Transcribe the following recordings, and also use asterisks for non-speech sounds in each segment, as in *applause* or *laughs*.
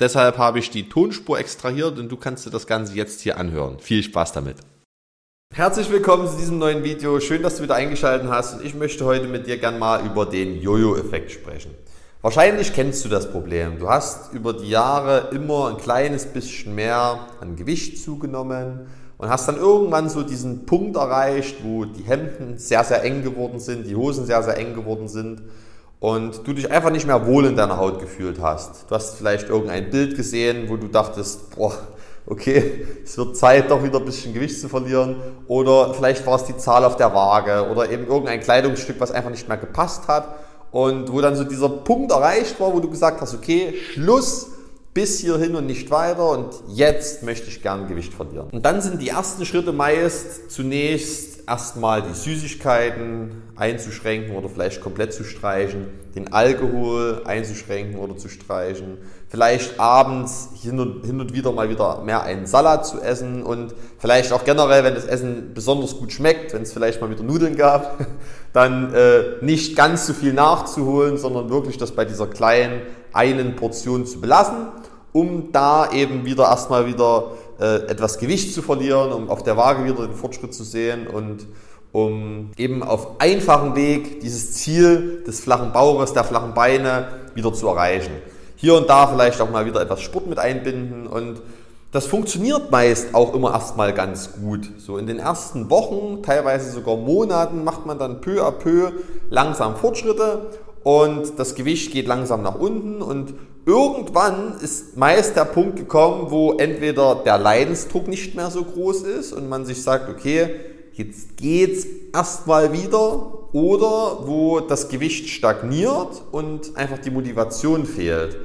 Deshalb habe ich die Tonspur extrahiert und du kannst dir das Ganze jetzt hier anhören. Viel Spaß damit. Herzlich willkommen zu diesem neuen Video. Schön, dass du wieder eingeschaltet hast und ich möchte heute mit dir gern mal über den Jojo-Effekt sprechen. Wahrscheinlich kennst du das Problem. Du hast über die Jahre immer ein kleines bisschen mehr an Gewicht zugenommen und hast dann irgendwann so diesen Punkt erreicht, wo die Hemden sehr, sehr eng geworden sind, die Hosen sehr, sehr eng geworden sind und du dich einfach nicht mehr wohl in deiner Haut gefühlt hast. Du hast vielleicht irgendein Bild gesehen, wo du dachtest, boah, okay, es wird Zeit, doch wieder ein bisschen Gewicht zu verlieren. Oder vielleicht war es die Zahl auf der Waage oder eben irgendein Kleidungsstück, was einfach nicht mehr gepasst hat. Und wo dann so dieser Punkt erreicht war, wo du gesagt hast, okay, Schluss, bis hierhin und nicht weiter und jetzt möchte ich gern Gewicht verlieren. Und dann sind die ersten Schritte meist zunächst erstmal die Süßigkeiten einzuschränken oder vielleicht komplett zu streichen, den Alkohol einzuschränken oder zu streichen, vielleicht abends hin und, hin und wieder mal wieder mehr einen Salat zu essen und vielleicht auch generell, wenn das Essen besonders gut schmeckt, wenn es vielleicht mal wieder Nudeln gab, *laughs* dann äh, nicht ganz so viel nachzuholen, sondern wirklich das bei dieser kleinen einen Portion zu belassen, um da eben wieder erstmal wieder äh, etwas Gewicht zu verlieren, um auf der Waage wieder den Fortschritt zu sehen und um eben auf einfachem Weg dieses Ziel des flachen Bauches, der flachen Beine wieder zu erreichen. Hier und da vielleicht auch mal wieder etwas Sport mit einbinden und das funktioniert meist auch immer erstmal ganz gut. So in den ersten Wochen, teilweise sogar Monaten macht man dann peu à peu langsam Fortschritte und das Gewicht geht langsam nach unten und irgendwann ist meist der Punkt gekommen, wo entweder der Leidensdruck nicht mehr so groß ist und man sich sagt, okay, jetzt geht's erstmal wieder oder wo das Gewicht stagniert und einfach die Motivation fehlt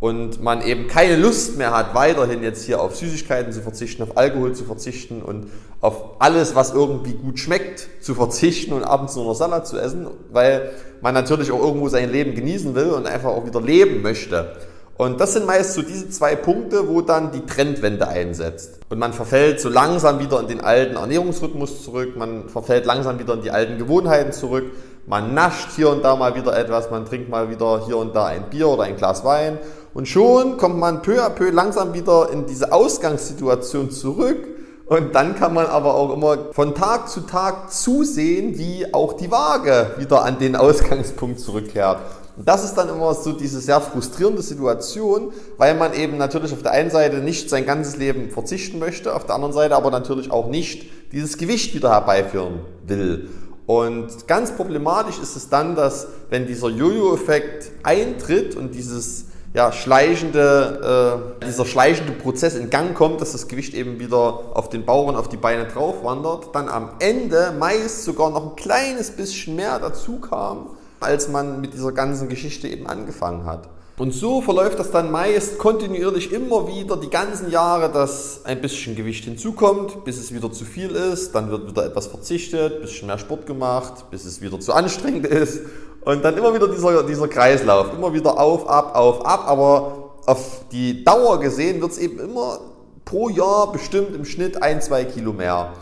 und man eben keine Lust mehr hat, weiterhin jetzt hier auf Süßigkeiten zu verzichten, auf Alkohol zu verzichten und auf alles, was irgendwie gut schmeckt, zu verzichten und abends nur noch Salat zu essen, weil man natürlich auch irgendwo sein Leben genießen will und einfach auch wieder leben möchte. Und das sind meist so diese zwei Punkte, wo dann die Trendwende einsetzt. Und man verfällt so langsam wieder in den alten Ernährungsrhythmus zurück, man verfällt langsam wieder in die alten Gewohnheiten zurück, man nascht hier und da mal wieder etwas, man trinkt mal wieder hier und da ein Bier oder ein Glas Wein und schon kommt man peu à peu langsam wieder in diese Ausgangssituation zurück. Und dann kann man aber auch immer von Tag zu Tag zusehen, wie auch die Waage wieder an den Ausgangspunkt zurückkehrt. Und das ist dann immer so diese sehr frustrierende Situation, weil man eben natürlich auf der einen Seite nicht sein ganzes Leben verzichten möchte, auf der anderen Seite aber natürlich auch nicht dieses Gewicht wieder herbeiführen will. Und ganz problematisch ist es dann, dass wenn dieser Jojo-Effekt eintritt und dieses ja, schleichende, äh, dieser schleichende Prozess in Gang kommt, dass das Gewicht eben wieder auf den Bauch und auf die Beine drauf wandert, dann am Ende meist sogar noch ein kleines bisschen mehr dazu kam, als man mit dieser ganzen Geschichte eben angefangen hat. Und so verläuft das dann meist kontinuierlich immer wieder die ganzen Jahre, dass ein bisschen Gewicht hinzukommt, bis es wieder zu viel ist, dann wird wieder etwas verzichtet, ein bisschen mehr Sport gemacht, bis es wieder zu anstrengend *laughs* ist. Und dann immer wieder dieser, dieser Kreislauf, immer wieder auf, ab, auf, ab, aber auf die Dauer gesehen wird es eben immer pro Jahr bestimmt im Schnitt ein, zwei Kilo mehr.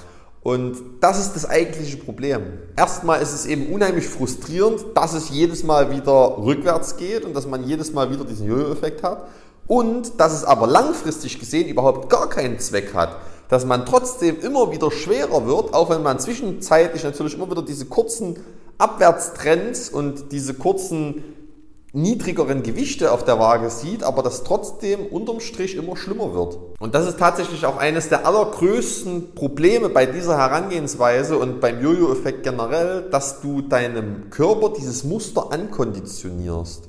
Und das ist das eigentliche Problem. Erstmal ist es eben unheimlich frustrierend, dass es jedes Mal wieder rückwärts geht und dass man jedes Mal wieder diesen Jojo-Effekt hat. Und dass es aber langfristig gesehen überhaupt gar keinen Zweck hat. Dass man trotzdem immer wieder schwerer wird, auch wenn man zwischenzeitlich natürlich immer wieder diese kurzen Abwärtstrends und diese kurzen niedrigeren Gewichte auf der Waage sieht, aber das trotzdem unterm Strich immer schlimmer wird. Und das ist tatsächlich auch eines der allergrößten Probleme bei dieser Herangehensweise und beim Jojo-Effekt generell, dass du deinem Körper dieses Muster ankonditionierst.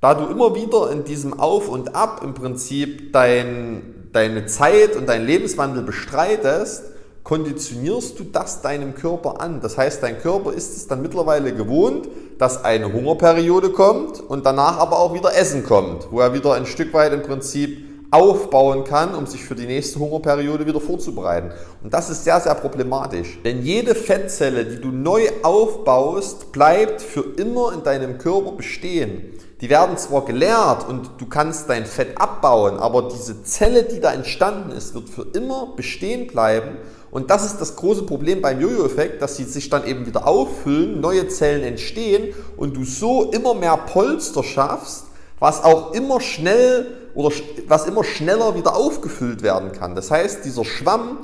Da du immer wieder in diesem Auf und Ab im Prinzip dein, deine Zeit und dein Lebenswandel bestreitest, konditionierst du das deinem Körper an. Das heißt, dein Körper ist es dann mittlerweile gewohnt, dass eine Hungerperiode kommt und danach aber auch wieder Essen kommt, wo er wieder ein Stück weit im Prinzip aufbauen kann, um sich für die nächste Hungerperiode wieder vorzubereiten. Und das ist sehr, sehr problematisch. Denn jede Fettzelle, die du neu aufbaust, bleibt für immer in deinem Körper bestehen. Die werden zwar geleert und du kannst dein Fett abbauen, aber diese Zelle, die da entstanden ist, wird für immer bestehen bleiben. Und das ist das große Problem beim Jojo-Effekt, dass sie sich dann eben wieder auffüllen, neue Zellen entstehen und du so immer mehr Polster schaffst, was auch immer schnell oder was immer schneller wieder aufgefüllt werden kann. Das heißt, dieser Schwamm,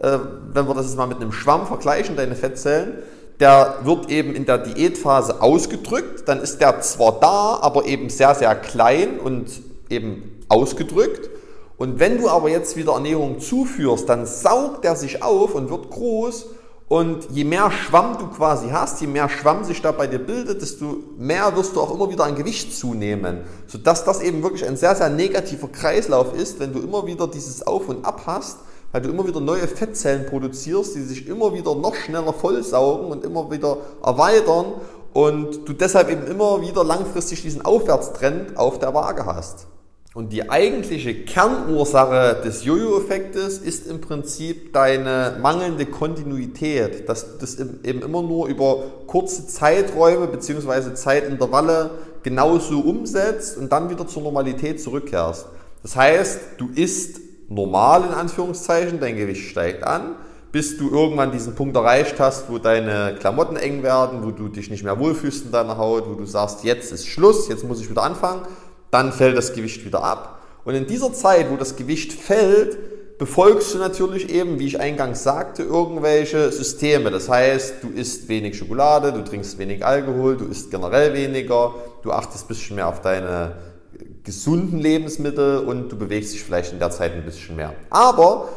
äh, wenn wir das jetzt mal mit einem Schwamm vergleichen, deine Fettzellen, der wird eben in der Diätphase ausgedrückt, dann ist der zwar da, aber eben sehr, sehr klein und eben ausgedrückt. Und wenn du aber jetzt wieder Ernährung zuführst, dann saugt er sich auf und wird groß. Und je mehr Schwamm du quasi hast, je mehr Schwamm sich da bei dir bildet, desto mehr wirst du auch immer wieder an Gewicht zunehmen. Sodass das eben wirklich ein sehr, sehr negativer Kreislauf ist, wenn du immer wieder dieses Auf und Ab hast weil du immer wieder neue Fettzellen produzierst, die sich immer wieder noch schneller vollsaugen und immer wieder erweitern und du deshalb eben immer wieder langfristig diesen Aufwärtstrend auf der Waage hast. Und die eigentliche Kernursache des Jojo-Effektes ist im Prinzip deine mangelnde Kontinuität, dass du das eben immer nur über kurze Zeiträume bzw. Zeitintervalle genauso umsetzt und dann wieder zur Normalität zurückkehrst. Das heißt, du isst normal in Anführungszeichen, dein Gewicht steigt an, bis du irgendwann diesen Punkt erreicht hast, wo deine Klamotten eng werden, wo du dich nicht mehr wohlfühlst in deiner Haut, wo du sagst, jetzt ist Schluss, jetzt muss ich wieder anfangen, dann fällt das Gewicht wieder ab. Und in dieser Zeit, wo das Gewicht fällt, befolgst du natürlich eben, wie ich eingangs sagte, irgendwelche Systeme. Das heißt, du isst wenig Schokolade, du trinkst wenig Alkohol, du isst generell weniger, du achtest ein bisschen mehr auf deine gesunden Lebensmittel und du bewegst dich vielleicht in der Zeit ein bisschen mehr. Aber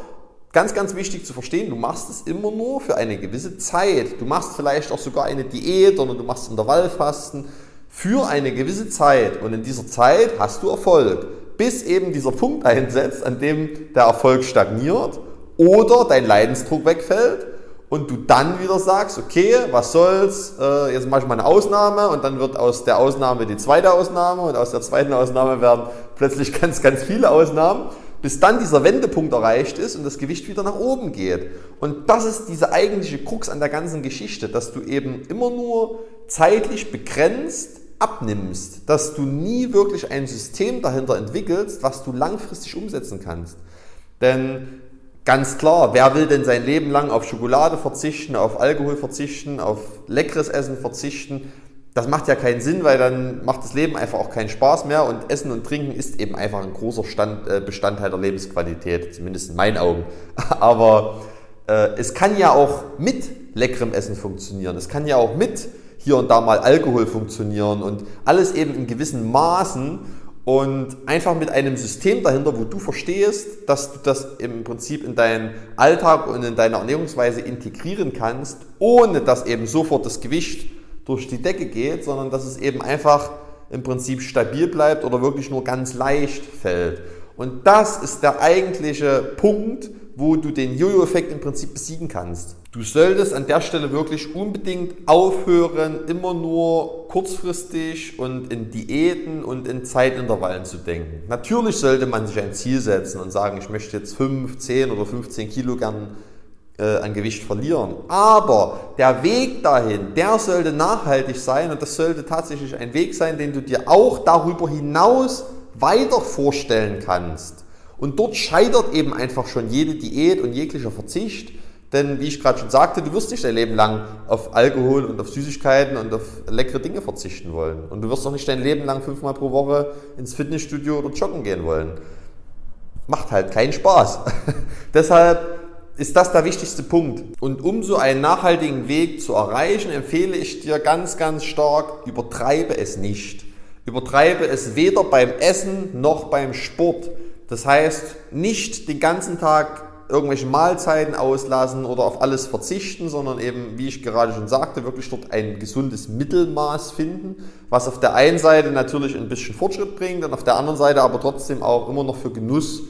ganz, ganz wichtig zu verstehen, du machst es immer nur für eine gewisse Zeit. Du machst vielleicht auch sogar eine Diät oder du machst Intervallfasten für eine gewisse Zeit und in dieser Zeit hast du Erfolg, bis eben dieser Punkt einsetzt, an dem der Erfolg stagniert oder dein Leidensdruck wegfällt und du dann wieder sagst, okay, was soll's, äh, jetzt mache ich mal eine Ausnahme und dann wird aus der Ausnahme die zweite Ausnahme und aus der zweiten Ausnahme werden plötzlich *laughs* ganz, ganz viele Ausnahmen, bis dann dieser Wendepunkt erreicht ist und das Gewicht wieder nach oben geht. Und das ist diese eigentliche Krux an der ganzen Geschichte, dass du eben immer nur zeitlich begrenzt abnimmst, dass du nie wirklich ein System dahinter entwickelst, was du langfristig umsetzen kannst. Denn Ganz klar, wer will denn sein Leben lang auf Schokolade verzichten, auf Alkohol verzichten, auf leckeres Essen verzichten? Das macht ja keinen Sinn, weil dann macht das Leben einfach auch keinen Spaß mehr und Essen und Trinken ist eben einfach ein großer Stand, äh, Bestandteil der Lebensqualität, zumindest in meinen Augen. *laughs* Aber äh, es kann ja auch mit leckerem Essen funktionieren. Es kann ja auch mit hier und da mal Alkohol funktionieren und alles eben in gewissen Maßen und einfach mit einem System dahinter, wo du verstehst, dass du das im Prinzip in deinen Alltag und in deine Ernährungsweise integrieren kannst, ohne dass eben sofort das Gewicht durch die Decke geht, sondern dass es eben einfach im Prinzip stabil bleibt oder wirklich nur ganz leicht fällt. Und das ist der eigentliche Punkt, wo du den Jojo-Effekt im Prinzip besiegen kannst. Du solltest an der Stelle wirklich unbedingt aufhören, immer nur kurzfristig und in Diäten und in Zeitintervallen zu denken. Natürlich sollte man sich ein Ziel setzen und sagen, ich möchte jetzt 5, 10 oder 15 Kilo gern äh, an Gewicht verlieren. Aber der Weg dahin, der sollte nachhaltig sein und das sollte tatsächlich ein Weg sein, den du dir auch darüber hinaus weiter vorstellen kannst. Und dort scheitert eben einfach schon jede Diät und jeglicher Verzicht denn wie ich gerade schon sagte, du wirst nicht dein Leben lang auf Alkohol und auf Süßigkeiten und auf leckere Dinge verzichten wollen. Und du wirst auch nicht dein Leben lang fünfmal pro Woche ins Fitnessstudio oder joggen gehen wollen. Macht halt keinen Spaß. *laughs* Deshalb ist das der wichtigste Punkt. Und um so einen nachhaltigen Weg zu erreichen, empfehle ich dir ganz, ganz stark, übertreibe es nicht. Übertreibe es weder beim Essen noch beim Sport. Das heißt, nicht den ganzen Tag irgendwelche Mahlzeiten auslassen oder auf alles verzichten, sondern eben, wie ich gerade schon sagte, wirklich dort ein gesundes Mittelmaß finden, was auf der einen Seite natürlich ein bisschen Fortschritt bringt und auf der anderen Seite aber trotzdem auch immer noch für Genuss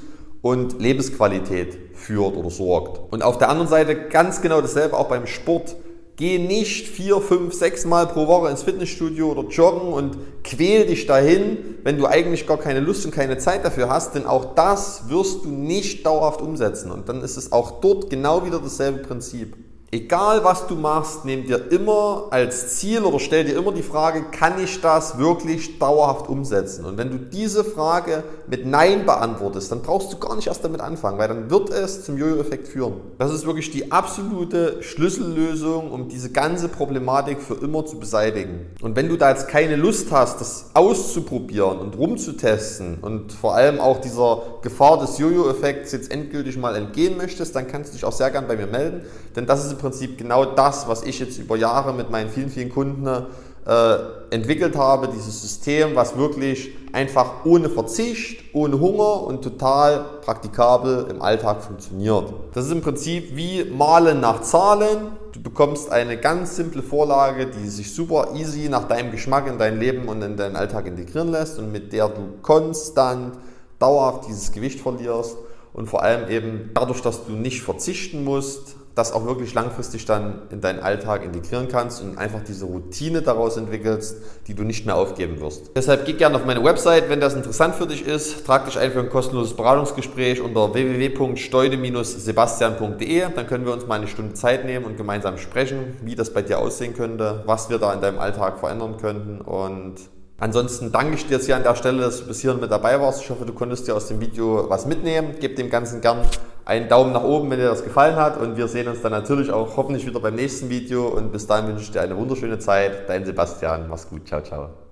und Lebensqualität führt oder sorgt. Und auf der anderen Seite ganz genau dasselbe auch beim Sport. Geh nicht vier, fünf, sechs Mal pro Woche ins Fitnessstudio oder joggen und quäl dich dahin, wenn du eigentlich gar keine Lust und keine Zeit dafür hast, denn auch das wirst du nicht dauerhaft umsetzen. Und dann ist es auch dort genau wieder dasselbe Prinzip. Egal was du machst, nimm dir immer als Ziel oder stell dir immer die Frage, kann ich das wirklich dauerhaft umsetzen? Und wenn du diese Frage mit Nein beantwortest, dann brauchst du gar nicht erst damit anfangen, weil dann wird es zum Jojo-Effekt führen. Das ist wirklich die absolute Schlüssellösung, um diese ganze Problematik für immer zu beseitigen. Und wenn du da jetzt keine Lust hast, das auszuprobieren und rumzutesten und vor allem auch dieser Gefahr des Jojo-Effekts jetzt endgültig mal entgehen möchtest, dann kannst du dich auch sehr gern bei mir melden, denn das ist im Prinzip genau das, was ich jetzt über Jahre mit meinen vielen, vielen Kunden äh, entwickelt habe, dieses System, was wirklich einfach ohne Verzicht, ohne Hunger und total praktikabel im Alltag funktioniert. Das ist im Prinzip wie Malen nach Zahlen. Du bekommst eine ganz simple Vorlage, die sich super easy nach deinem Geschmack in dein Leben und in deinen Alltag integrieren lässt und mit der du konstant, dauerhaft dieses Gewicht verlierst und vor allem eben dadurch, dass du nicht verzichten musst, das auch wirklich langfristig dann in deinen Alltag integrieren kannst und einfach diese Routine daraus entwickelst, die du nicht mehr aufgeben wirst. Deshalb geh gerne auf meine Website, wenn das interessant für dich ist. Trag dich ein für ein kostenloses Beratungsgespräch unter www.steude-sebastian.de. Dann können wir uns mal eine Stunde Zeit nehmen und gemeinsam sprechen, wie das bei dir aussehen könnte, was wir da in deinem Alltag verändern könnten und Ansonsten danke ich dir jetzt hier an der Stelle, dass du bis hierhin mit dabei warst. Ich hoffe, du konntest dir aus dem Video was mitnehmen. Gib dem Ganzen gern einen Daumen nach oben, wenn dir das gefallen hat. Und wir sehen uns dann natürlich auch hoffentlich wieder beim nächsten Video. Und bis dahin wünsche ich dir eine wunderschöne Zeit. Dein Sebastian. Mach's gut. Ciao, ciao.